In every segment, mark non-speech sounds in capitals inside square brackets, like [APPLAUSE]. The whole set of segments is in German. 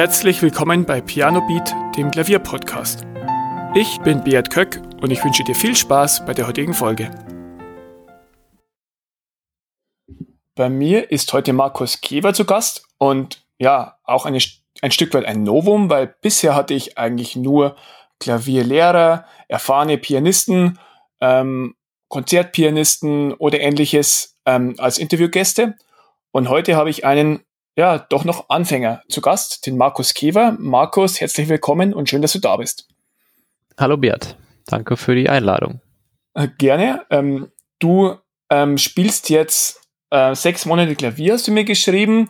Herzlich willkommen bei Piano Beat, dem Klavierpodcast. Ich bin Beat Köck und ich wünsche dir viel Spaß bei der heutigen Folge. Bei mir ist heute Markus Kever zu Gast und ja, auch eine, ein Stück weit ein Novum, weil bisher hatte ich eigentlich nur Klavierlehrer, erfahrene Pianisten, ähm, Konzertpianisten oder ähnliches ähm, als Interviewgäste. Und heute habe ich einen, ja, doch noch Anfänger zu Gast, den Markus Kever. Markus, herzlich willkommen und schön, dass du da bist. Hallo Bert, danke für die Einladung. Äh, gerne. Ähm, du ähm, spielst jetzt äh, sechs Monate Klavier, hast du mir geschrieben.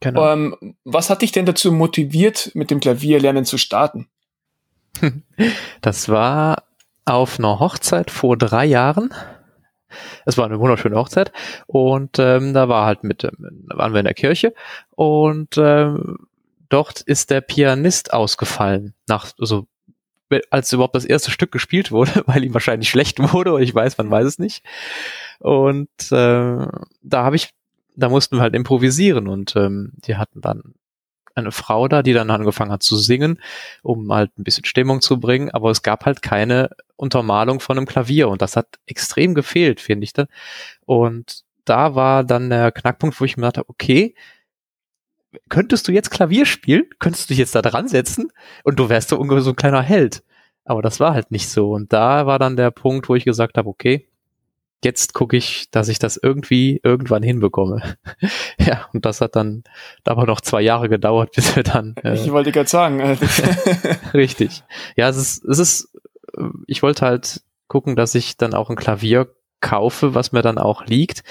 Genau. Ähm, was hat dich denn dazu motiviert, mit dem Klavierlernen zu starten? [LAUGHS] Das war auf einer Hochzeit vor drei Jahren. Es war eine wunderschöne Hochzeit. Und ähm, da war halt mit, ähm, waren wir in der Kirche. Und ähm, dort ist der Pianist ausgefallen nach also als überhaupt das erste Stück gespielt wurde, [LAUGHS] weil ihm wahrscheinlich schlecht wurde oder ich weiß, man weiß es nicht. Und äh, da habe ich, da mussten wir halt improvisieren und ähm, die hatten dann eine Frau da, die dann angefangen hat zu singen, um halt ein bisschen Stimmung zu bringen, aber es gab halt keine Untermalung von einem Klavier und das hat extrem gefehlt, finde ich dann. Und da war dann der Knackpunkt, wo ich mir dachte, okay, könntest du jetzt Klavier spielen? Könntest du dich jetzt da dran setzen? Und du wärst so ungefähr so ein kleiner Held. Aber das war halt nicht so. Und da war dann der Punkt, wo ich gesagt habe, okay, jetzt gucke ich, dass ich das irgendwie irgendwann hinbekomme. [LAUGHS] ja, und das hat dann aber noch zwei Jahre gedauert, bis wir dann. [LAUGHS] Äh, ich wollte gerade sagen. Äh, [LAUGHS] richtig. Ja, es ist, es ist, ich wollte halt gucken, dass ich dann auch ein Klavier kaufe, was mir dann auch liegt.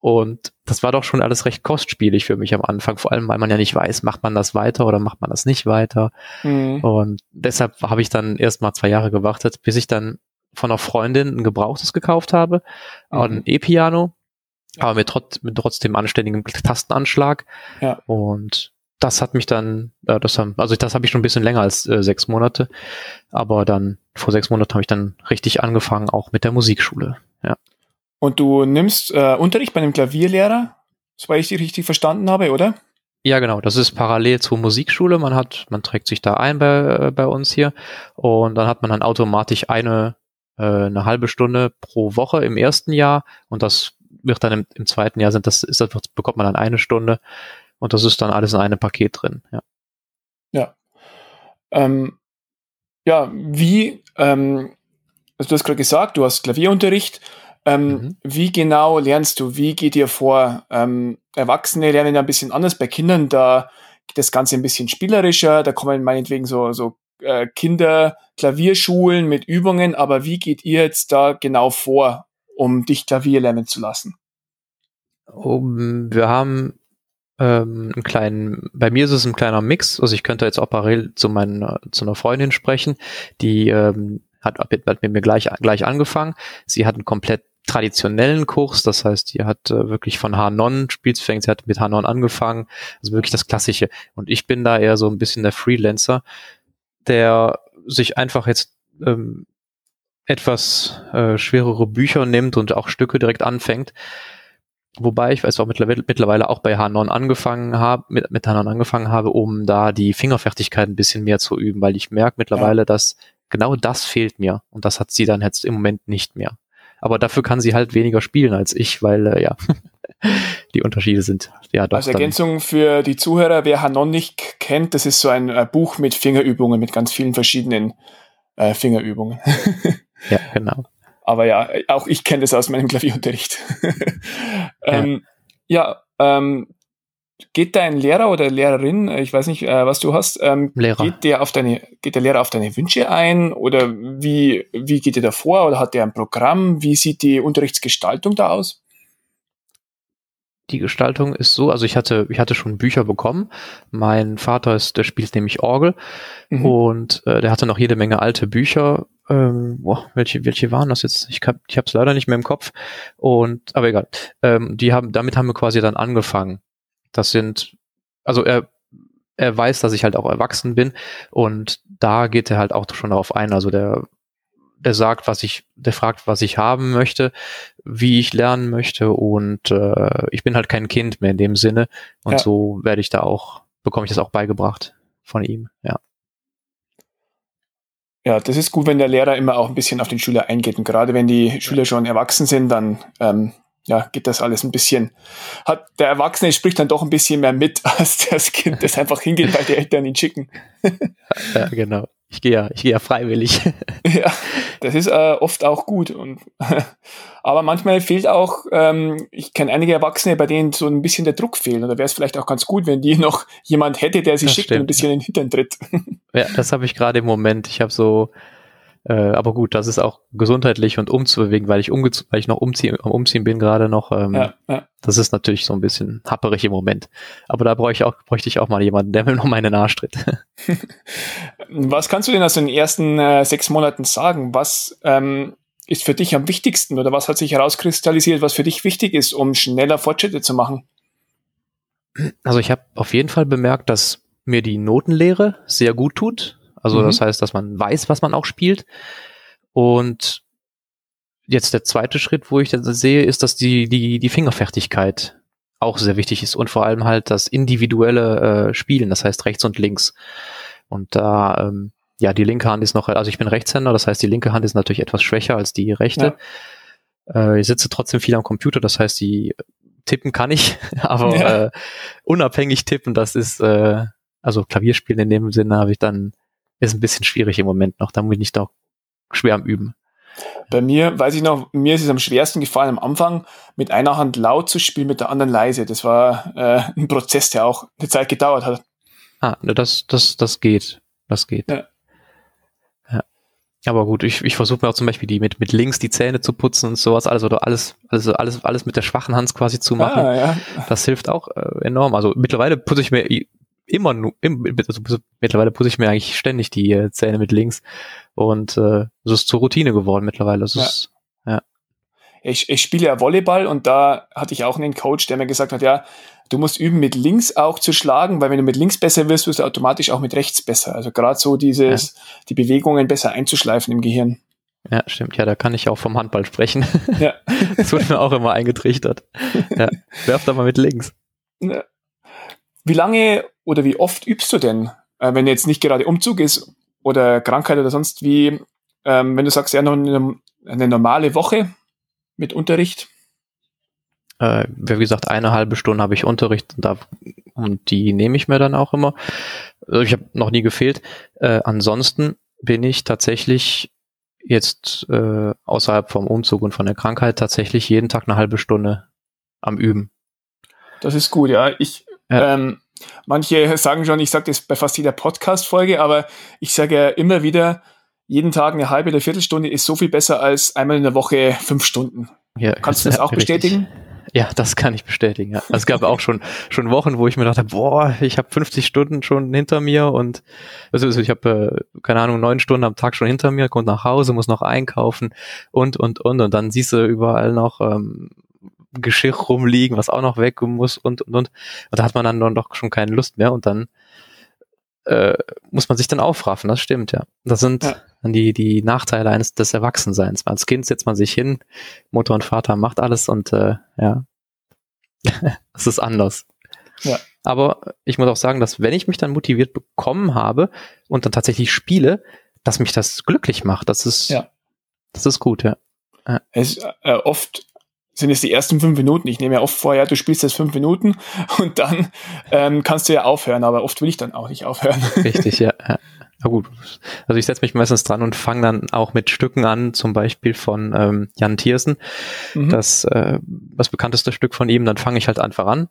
Und das war doch schon alles recht kostspielig für mich am Anfang, vor allem weil man ja nicht weiß, macht man das weiter oder macht man das nicht weiter. Mhm. Und deshalb habe ich dann erst mal zwei Jahre gewartet, bis ich dann von einer Freundin ein gebrauchtes gekauft habe, mhm. ein E-Piano, aber mit, trot mit trotzdem anständigem Tastenanschlag. Ja. Und das hat mich dann, äh, das haben, also das habe ich schon ein bisschen länger als äh, sechs Monate, aber dann vor sechs Monaten habe ich dann richtig angefangen, auch mit der Musikschule. Ja. Und du nimmst äh, Unterricht bei einem Klavierlehrer, soweit ich dich richtig verstanden habe, oder? Ja, genau. Das ist parallel zur Musikschule. Man hat, man trägt sich da ein bei, äh, bei uns hier und dann hat man dann automatisch eine äh, eine halbe Stunde pro Woche im ersten Jahr und das wird dann im, im zweiten Jahr sind das, ist das bekommt man dann eine Stunde und das ist dann alles in einem Paket drin. Ja. Ja. Ähm, ja, wie, ähm, also du hast gerade gesagt, du hast Klavierunterricht. Ähm, mhm. Wie genau lernst du? Wie geht ihr vor? Ähm, Erwachsene lernen ja ein bisschen anders. Bei Kindern, da geht das Ganze ein bisschen spielerischer. Da kommen meinetwegen so, so äh, Kinder Klavierschulen mit Übungen, aber wie geht ihr jetzt da genau vor, um dich Klavier lernen zu lassen? Um, wir haben ähm, einen kleinen, bei mir ist es ein kleiner Mix, also ich könnte jetzt auch parallel zu meiner, zu einer Freundin sprechen, die ähm, hat, hat mit mir gleich, gleich angefangen. Sie hat einen komplett traditionellen Kurs, das heißt, die hat äh, wirklich von H9 Spielzufängt, sie hat mit H9 angefangen, also wirklich das Klassische. Und ich bin da eher so ein bisschen der Freelancer, der sich einfach jetzt ähm, etwas äh, schwerere Bücher nimmt und auch Stücke direkt anfängt. Wobei ich weiß auch mittlerweile, mittlerweile auch bei Hanon angefangen habe, mit, mit Hanon angefangen habe, um da die Fingerfertigkeit ein bisschen mehr zu üben, weil ich merke mittlerweile, ja. dass genau das fehlt mir und das hat sie dann jetzt im Moment nicht mehr. Aber dafür kann sie halt weniger spielen als ich, weil äh, ja, [LAUGHS] die Unterschiede sind ja doch. Als Ergänzung für die Zuhörer, wer Hanon nicht kennt, das ist so ein äh, Buch mit Fingerübungen, mit ganz vielen verschiedenen äh, Fingerübungen. [LAUGHS] ja, genau. Aber ja, auch ich kenne das aus meinem [LAUGHS] Klavierunterricht. [LAUGHS] ähm, ja, ja ähm, geht dein Lehrer oder Lehrerin, ich weiß nicht, äh, was du hast, ähm, Lehrer. Geht, der auf deine, geht der Lehrer auf deine Wünsche ein oder wie, wie geht der da vor oder hat der ein Programm? Wie sieht die Unterrichtsgestaltung da aus? Die Gestaltung ist so, also ich hatte, ich hatte schon Bücher bekommen. Mein Vater ist, der spielt nämlich Orgel mhm. und äh, der hatte noch jede Menge alte Bücher. Ähm, boah, welche, welche waren das jetzt? Ich hab, ich hab's leider nicht mehr im Kopf. Und, aber egal. Ähm, die haben, damit haben wir quasi dann angefangen. Das sind, also er, er weiß, dass ich halt auch erwachsen bin und da geht er halt auch schon darauf ein. Also der der sagt, was ich, der fragt, was ich haben möchte, wie ich lernen möchte und äh, ich bin halt kein Kind mehr in dem Sinne und ja. so werde ich da auch, bekomme ich das auch beigebracht. von ihm, ja. Ja, das ist gut, wenn der Lehrer immer auch ein bisschen auf den Schüler eingeht. Und gerade wenn die Schüler schon erwachsen sind, dann ähm, ja, geht das alles ein bisschen, hat der Erwachsene spricht dann doch ein bisschen mehr mit, [LAUGHS] als das Kind, das einfach hingeht, weil die Eltern ihn schicken. ja, genau. Ich gehe ja, ich gehe ja freiwillig. [LAUGHS] ja, das ist äh, oft auch gut. Und, [LAUGHS] aber manchmal fehlt auch, ähm, ich kenne einige Erwachsene, bei denen so ein bisschen der Druck fehlt. Und da wäre es vielleicht auch ganz gut, wenn die noch jemand hätte, der sie das schickt stimmt. und ein bisschen in den Hintern tritt. ja, das habe ich gerade im Moment. Ich habe so äh, aber gut, das ist auch gesundheitlich und umzubewegen, weil ich weil ich noch umziehen, am Umziehen bin gerade noch. Ähm, ja, ja. Das ist natürlich so ein bisschen happerig im Moment. Aber da bräuchte ich auch, bräuchte ich auch mal jemanden, der [LAUGHS] mir noch meine Nase tritt. [LAUGHS] was kannst du denn aus den ersten äh, sechs Monaten sagen? Was ähm, ist für dich am wichtigsten oder was hat sich herauskristallisiert, was für dich wichtig ist, um schneller Fortschritte zu machen? Also ich habe auf jeden Fall bemerkt, dass mir die Notenlehre sehr gut tut. Also mhm. das heißt, dass man weiß, was man auch spielt. Und jetzt der zweite Schritt, wo ich das sehe, ist, dass die, die, die Fingerfertigkeit auch sehr wichtig ist und vor allem halt das individuelle äh, Spielen, das heißt rechts und links. Und da, ähm, ja, die linke Hand ist noch, also ich bin Rechtshänder, das heißt, die linke Hand ist natürlich etwas schwächer als die rechte. Ja. Äh, ich sitze trotzdem viel am Computer, das heißt, die tippen kann ich, [LAUGHS] aber ja. äh, unabhängig tippen, das ist, äh, also Klavierspielen in dem Sinne habe ich dann ist ein bisschen schwierig im Moment noch. Da bin ich doch schwer am Üben. Bei mir, weiß ich noch, mir ist es am schwersten gefallen am Anfang, mit einer Hand laut zu spielen, mit der anderen leise. Das war äh, [LAUGHS] ein Prozess, der auch eine Zeit gedauert hat. Ah, das, das, das geht. Das geht. Ja. ja. Aber gut, ich, ich versuche mir auch zum Beispiel die mit, mit links die Zähne zu putzen und sowas, also alles, also alles, alles mit der schwachen Hand quasi zu machen. Ah, ja. Das hilft auch äh, enorm. Also mittlerweile putze ich mir immer nur, also mittlerweile putze ich mir eigentlich ständig die äh, Zähne mit links und äh, so ist zur Routine geworden mittlerweile. Das ja. Ist, ja. Ich, ich spiele ja Volleyball und da hatte ich auch einen Coach, der mir gesagt hat, ja, du musst üben, mit links auch zu schlagen, weil wenn du mit links besser wirst, wirst du automatisch auch mit rechts besser. Also gerade so dieses, ja. die Bewegungen besser einzuschleifen im Gehirn. Ja, stimmt. Ja, da kann ich auch vom Handball sprechen. Ja. [LAUGHS] das wurde mir auch immer eingetrichtert. Ja, werf da mal mit links. Ja. Wie lange oder wie oft übst du denn, äh, wenn jetzt nicht gerade Umzug ist oder Krankheit oder sonst wie, ähm, wenn du sagst, ja, noch eine, eine normale Woche mit Unterricht? Äh, wie gesagt, eine halbe Stunde habe ich Unterricht und, da, und die nehme ich mir dann auch immer. Also ich habe noch nie gefehlt. Äh, ansonsten bin ich tatsächlich jetzt äh, außerhalb vom Umzug und von der Krankheit tatsächlich jeden Tag eine halbe Stunde am Üben. Das ist gut, ja. Ich ja. Ähm, manche sagen schon, ich sage das bei fast jeder Podcast-Folge, aber ich sage ja immer wieder, jeden Tag eine halbe oder Viertelstunde ist so viel besser als einmal in der Woche fünf Stunden. Ja, Kannst du [LAUGHS] das auch richtig. bestätigen? Ja, das kann ich bestätigen. Ja. Also es gab auch schon schon Wochen, wo ich mir dachte, boah, ich habe 50 Stunden schon hinter mir und also, also ich habe äh, keine Ahnung neun Stunden am Tag schon hinter mir, kommt nach Hause, muss noch einkaufen und und und und dann siehst du überall noch ähm, Geschirr rumliegen, was auch noch weg muss und und und. Und da hat man dann doch schon keine Lust mehr und dann äh, muss man sich dann aufraffen, das stimmt, ja. Das sind ja. dann die, die Nachteile eines des Erwachsenseins. Als Kind setzt man sich hin, Mutter und Vater macht alles und äh, ja, [LAUGHS] das ist anders. Ja. Aber ich muss auch sagen, dass wenn ich mich dann motiviert bekommen habe und dann tatsächlich spiele, dass mich das glücklich macht. Das ist, ja. das ist gut, ja. ja. Es, äh, oft sind es die ersten fünf Minuten. Ich nehme ja oft vor, ja, du spielst jetzt fünf Minuten [LAUGHS] und dann ähm, kannst du ja aufhören, aber oft will ich dann auch nicht aufhören. [LAUGHS] Richtig, ja. ja. Na gut. Also ich setze mich meistens dran und fange dann auch mit Stücken an, zum Beispiel von ähm, Jan Thiersen. Mhm. Das, äh, das bekannteste Stück von ihm, dann fange ich halt einfach an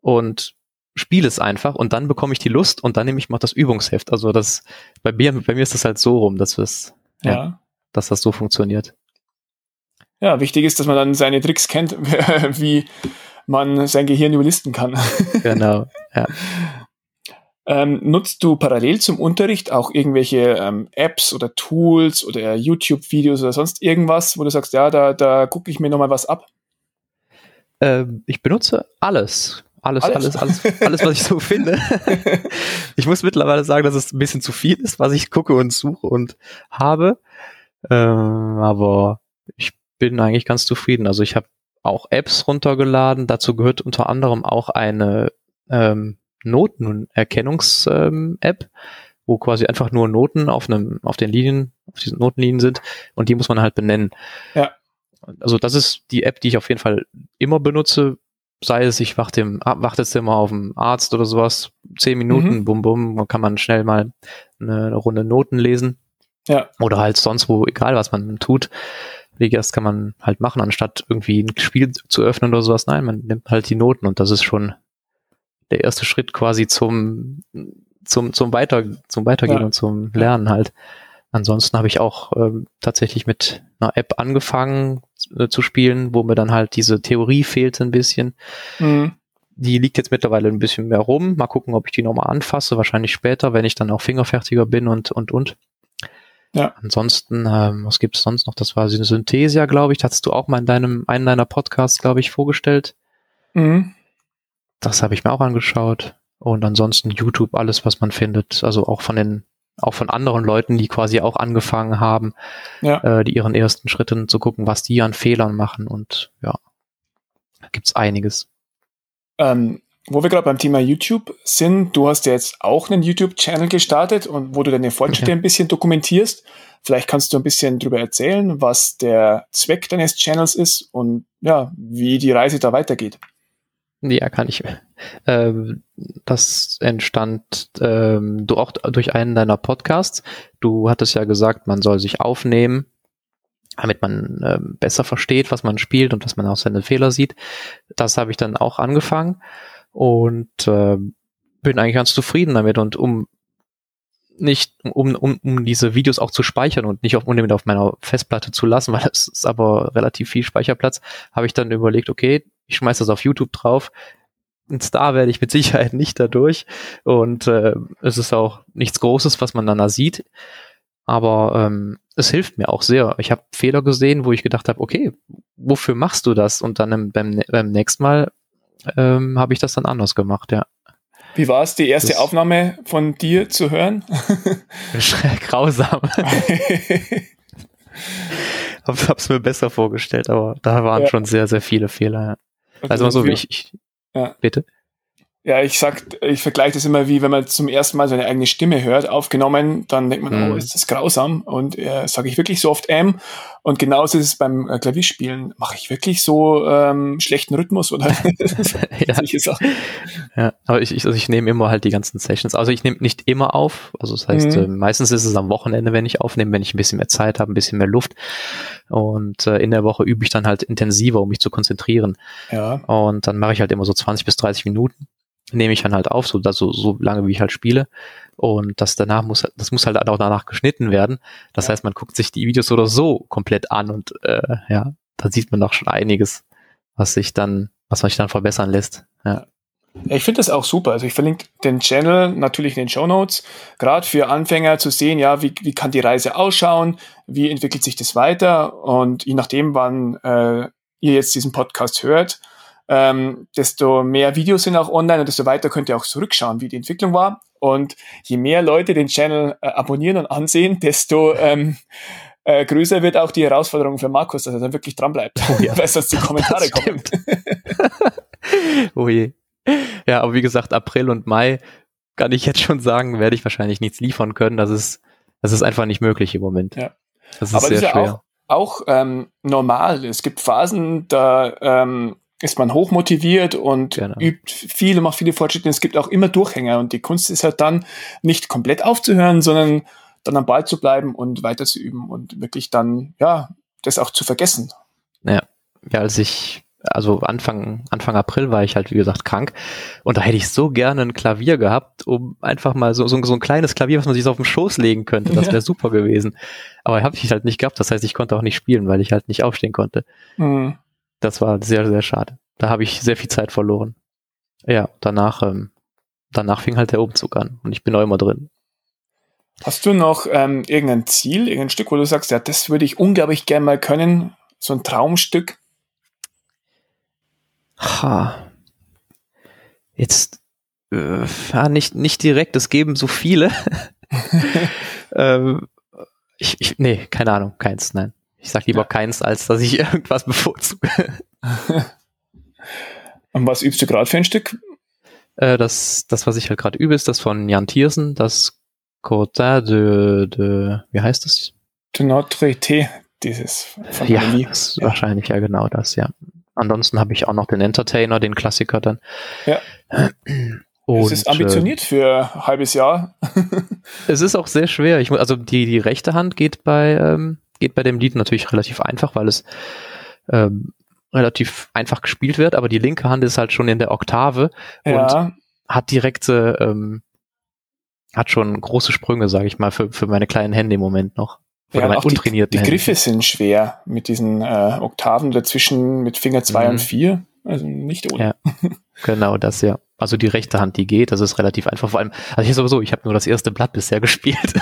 und spiele es einfach und dann bekomme ich die Lust und dann nehme ich mal das Übungsheft. Also das bei mir, bei mir ist das halt so rum, dass es ja, ja. dass das so funktioniert ja, wichtig ist, dass man dann seine Tricks kennt, [LAUGHS] wie man sein Gehirn überlisten kann. [LAUGHS] Genau, ja. Ähm, nutzt du parallel zum Unterricht auch irgendwelche ähm, Apps oder Tools oder YouTube-Videos oder sonst irgendwas, wo du sagst, ja, da, da gucke ich mir nochmal was ab? Ähm, ich benutze alles. Alles, alles, alles, alles, alles, was ich so finde. [LAUGHS] ich muss mittlerweile sagen, dass es ein bisschen zu viel ist, was ich gucke und suche und habe. Ähm, aber ich bin eigentlich ganz zufrieden. Also ich habe auch Apps runtergeladen. Dazu gehört unter anderem auch eine ähm, Notenerkennungs-App, ähm, wo quasi einfach nur Noten auf einem, auf den Linien, auf diesen Notenlinien sind und die muss man halt benennen. Ja. Also das ist die App, die ich auf jeden Fall immer benutze, sei es, ich warte, im, warte jetzt immer auf einen Arzt oder sowas, zehn Minuten, mhm. bum bum, kann man schnell mal eine, eine Runde Noten lesen. Ja. Oder halt sonst wo, egal was man tut. Wie das kann man halt machen, anstatt irgendwie ein Spiel zu öffnen oder sowas. Nein, man nimmt halt die Noten und das ist schon der erste Schritt quasi zum, zum, zum Weiter, zum Weitergehen ja. und zum Lernen halt. Ansonsten habe ich auch ähm, tatsächlich mit einer App angefangen äh, zu spielen, wo mir dann halt diese Theorie fehlt ein bisschen. Mhm. Die liegt jetzt mittlerweile ein bisschen mehr rum. Mal gucken, ob ich die nochmal anfasse. Wahrscheinlich später, wenn ich dann auch fingerfertiger bin und, und, und. Ja. Ansonsten, ähm, was gibt's sonst noch? Das war Synthesia, glaube ich. Das hattest du auch mal in deinem, einen deiner Podcasts, glaube ich, vorgestellt. Mhm. Das habe ich mir auch angeschaut. Und ansonsten YouTube, alles, was man findet. Also auch von den auch von anderen Leuten, die quasi auch angefangen haben, ja. äh, die ihren ersten Schritten zu gucken, was die an Fehlern machen und ja, da gibt's einiges. Ähm, wo wir gerade beim Thema YouTube sind, du hast ja jetzt auch einen YouTube-Channel gestartet und wo du deine Fortschritte ja. ein bisschen dokumentierst. Vielleicht kannst du ein bisschen darüber erzählen, was der Zweck deines Channels ist und ja, wie die Reise da weitergeht. Ja, kann ich. Ähm, das entstand ähm, du auch durch einen deiner Podcasts. Du hattest ja gesagt, man soll sich aufnehmen, damit man ähm, besser versteht, was man spielt und dass man auch seine Fehler sieht. Das habe ich dann auch angefangen und äh, bin eigentlich ganz zufrieden damit. Und um nicht, um, um, um diese Videos auch zu speichern und nicht auf, unbedingt auf meiner Festplatte zu lassen, [LAUGHS] weil es ist aber relativ viel Speicherplatz, habe ich dann überlegt, okay, ich schmeiß das auf YouTube drauf. Ein Star werde ich mit [LAUGHS] Sicherheit nicht dadurch. Und äh, es ist auch nichts Großes, was man dann da sieht. Aber ähm, es hilft mir auch sehr. Ich habe Fehler gesehen, wo ich gedacht habe, okay, wofür machst du das? Und dann beim, beim nächsten Mal ähm, habe ich das dann anders gemacht, ja. Wie war es, die erste das Aufnahme von dir zu hören? [LAUGHS] Grausam. [LAUGHS] hab, hab's mir besser vorgestellt, aber da waren ja. schon sehr, sehr viele Fehler. Ja. Also, also so wie ich, ich ja. bitte. Ja, ich sag, ich vergleiche das immer wie, wenn man zum ersten Mal seine eigene Stimme hört, aufgenommen, dann denkt man, mhm. oh, ist das grausam. Und äh, sage ich wirklich so oft M. Und genauso ist es beim äh, Klavierspielen. Mache ich wirklich so ähm, schlechten Rhythmus oder [LAUGHS] [LAUGHS] ja. solche Sachen? Ja, aber ich, ich, also ich nehme immer halt die ganzen Sessions. Also ich nehme nicht immer auf. Also das heißt, mhm. äh, meistens ist es am Wochenende, wenn ich aufnehme, wenn ich ein bisschen mehr Zeit habe, ein bisschen mehr Luft. Und äh, in der Woche übe ich dann halt intensiver, um mich zu konzentrieren. Ja. Und dann mache ich halt immer so 20 bis 30 Minuten nehme ich dann halt auf, so, dass, so, so lange wie ich halt spiele. Und das danach muss, das muss halt auch danach geschnitten werden. Das ja. heißt, man guckt sich die Videos oder so komplett an und äh, ja, da sieht man doch schon einiges, was sich dann, was man sich dann verbessern lässt. Ja, ich finde das auch super. Also ich verlinke den Channel natürlich in den Show Notes, gerade für Anfänger zu sehen, ja, wie, wie kann die Reise ausschauen, wie entwickelt sich das weiter und je nachdem, wann äh, ihr jetzt diesen Podcast hört, ähm, desto mehr Videos sind auch online und desto weiter könnt ihr auch zurückschauen, wie die Entwicklung war. Und je mehr Leute den Channel äh, abonnieren und ansehen, desto ähm, äh, größer wird auch die Herausforderung für Markus, dass er dann wirklich dran bleibt, oh ja. [LAUGHS] weil sonst die Kommentare kommen. [LAUGHS] oh je. Ja, aber wie gesagt, April und Mai kann ich jetzt schon sagen, werde ich wahrscheinlich nichts liefern können. Das ist, das ist einfach nicht möglich im Moment. Ja. Das ist aber sehr das ist ja schwer. auch, auch ähm, normal. Es gibt Phasen, da ähm, ist man hochmotiviert und genau. übt viel und macht viele Fortschritte. Es gibt auch immer Durchhänger und die Kunst ist halt dann nicht komplett aufzuhören, sondern dann am Ball zu bleiben und weiter zu üben und wirklich dann, ja, das auch zu vergessen. Ja, ja, als ich, also Anfang, Anfang April war ich halt, wie gesagt, krank und da hätte ich so gerne ein Klavier gehabt, um einfach mal so, so, so ein kleines Klavier, was man sich so auf den Schoß legen könnte. Das wäre ja. super gewesen. Aber habe ich halt nicht gehabt. Das heißt, ich konnte auch nicht spielen, weil ich halt nicht aufstehen konnte. Mhm. Das war sehr, sehr schade. Da habe ich sehr viel Zeit verloren. Ja, danach, ähm, danach fing halt der Umzug an und ich bin auch immer drin. Hast du noch ähm, irgendein Ziel, irgendein Stück, wo du sagst, ja, das würde ich unglaublich gerne mal können, so ein Traumstück? Ha. Jetzt, äh, ja, nicht, nicht direkt, es geben so viele. [LAUGHS] [LAUGHS] ähm, ich, ich, nee, keine Ahnung, keins, nein. Ich sag lieber ja. keins, als dass ich [LAUGHS] irgendwas bevorzuge. [LAUGHS] Und was übst du gerade für ein Stück? Äh, das, das, was ich halt gerade übe, ist das von Jan Thiersen, das Cotin de, de, wie heißt das? De Notre T, dieses von Ja, das ja. wahrscheinlich ja genau das, ja. Ansonsten habe ich auch noch den Entertainer, den Klassiker dann. Ja. Und, es ist ambitioniert äh, für ein halbes Jahr. [LAUGHS] es ist auch sehr schwer. Ich, also die, die rechte Hand geht bei, ähm, geht bei dem Lied natürlich relativ einfach, weil es ähm, relativ einfach gespielt wird, aber die linke Hand ist halt schon in der Oktave ja. und hat direkte, ähm, hat schon große Sprünge, sage ich mal, für, für meine kleinen Hände im Moment noch. Ja, auch die, die Griffe sind schwer mit diesen äh, Oktaven dazwischen mit Finger 2 mhm. und 4. Also nicht ohne. Ja, [LAUGHS] genau das, ja. Also die rechte Hand, die geht, das ist relativ einfach. Vor allem, also ich sowieso, ich habe nur das erste Blatt bisher [LAUGHS] gespielt.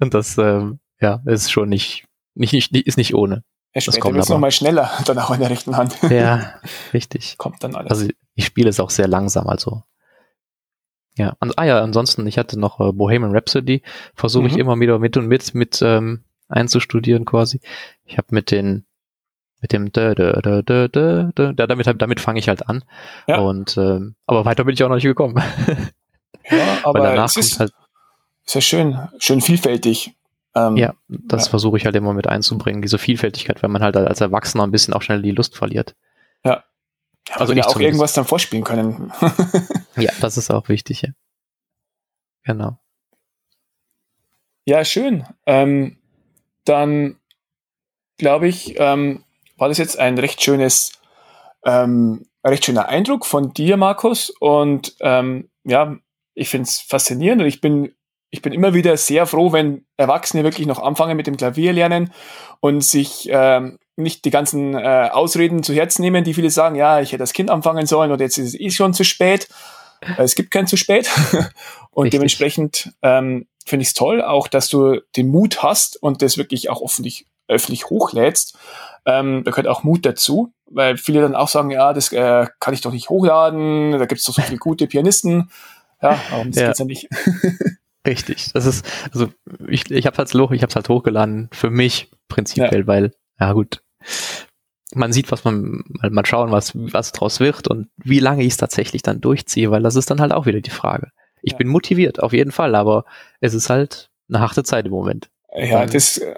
und das, ähm, ja, ist schon nicht, nicht, nicht, ist nicht ohne. Ja, später wird es nochmal schneller, [LAUGHS] dann auch in der rechten Hand. Ja, richtig. Kommt dann alles. Also ich spiele es auch sehr langsam, also. Ja, und, ah ja, ansonsten, ich hatte noch äh, Bohemian Rhapsody, versuche mhm. ich immer wieder mit und mit, mit ähm, einzustudieren quasi. Ich habe mit den mit dem dö, dö, dö, dö, dö, dö, damit damit fange ich halt an. Ja. Und ähm, aber weiter bin ich auch noch nicht gekommen. ja, [LAUGHS] aber es ist, halt, ist ja schön, schön vielfältig. Ähm, ja, das ja. versuche ich halt immer mit einzubringen, diese Vielfältigkeit, weil man halt als Erwachsener ein bisschen auch schnell die Lust verliert. Ja. ja also nicht auch zumindest. irgendwas dann vorspielen können. [LAUGHS] ja, das ist auch wichtig, ja. Genau. Ja, schön. Ähm, dann glaube ich, ähm, war das jetzt ein recht schönes, ähm, recht schöner Eindruck von dir, Markus. Und ähm, ja, ich finde es faszinierend und ich bin ich bin immer wieder sehr froh, wenn Erwachsene wirklich noch anfangen mit dem Klavier lernen und sich ähm, nicht die ganzen äh, Ausreden zu Herzen nehmen, die viele sagen, ja, ich hätte das Kind anfangen sollen oder jetzt ist es eh schon zu spät. Äh, es gibt kein zu spät. [LAUGHS] und Richtig. dementsprechend ähm, finde ich es toll, auch dass du den Mut hast und das wirklich auch öffentlich, öffentlich hochlädst. Ähm, da gehört auch Mut dazu, weil viele dann auch sagen, ja, das äh, kann ich doch nicht hochladen, da gibt es doch so viele gute Pianisten. Ja, warum das ja. geht's ja nicht. [LAUGHS] Richtig. Das ist, also ich, ich habe halt, ich hab's halt hochgeladen für mich prinzipiell, ja. weil, ja gut, man sieht, was man, mal schauen, was, was draus wird und wie lange ich es tatsächlich dann durchziehe, weil das ist dann halt auch wieder die Frage. Ich ja. bin motiviert, auf jeden Fall, aber es ist halt eine harte Zeit im Moment. Ja, das, äh,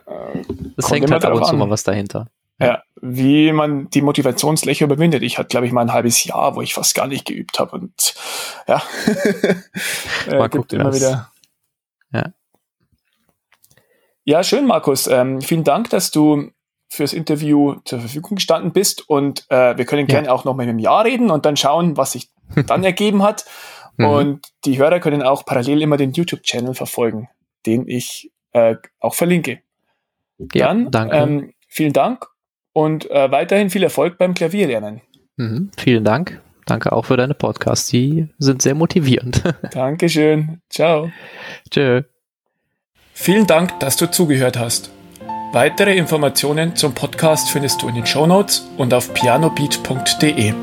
das hängt halt ab und zu mal was dahinter. Ja, wie man die Motivationslöcher überwindet. Ich hatte, glaube ich, mal ein halbes Jahr, wo ich fast gar nicht geübt habe und ja, [LAUGHS] äh, gibt immer wieder. Ja, schön, Markus. Ähm, vielen Dank, dass du fürs Interview zur Verfügung gestanden bist und äh, wir können ja. gerne auch noch mal im Jahr reden und dann schauen, was sich [LAUGHS] dann ergeben hat. Mhm. Und die Hörer können auch parallel immer den YouTube-Channel verfolgen, den ich äh, auch verlinke. Ja, dann danke. Ähm, vielen Dank und äh, weiterhin viel Erfolg beim Klavierlernen. Mhm, vielen Dank. Danke auch für deine Podcasts. Die sind sehr motivierend. [LAUGHS] Dankeschön. Ciao. Tschö. Vielen Dank, dass du zugehört hast. Weitere Informationen zum Podcast findest du in den Show Notes und auf pianobeat.de.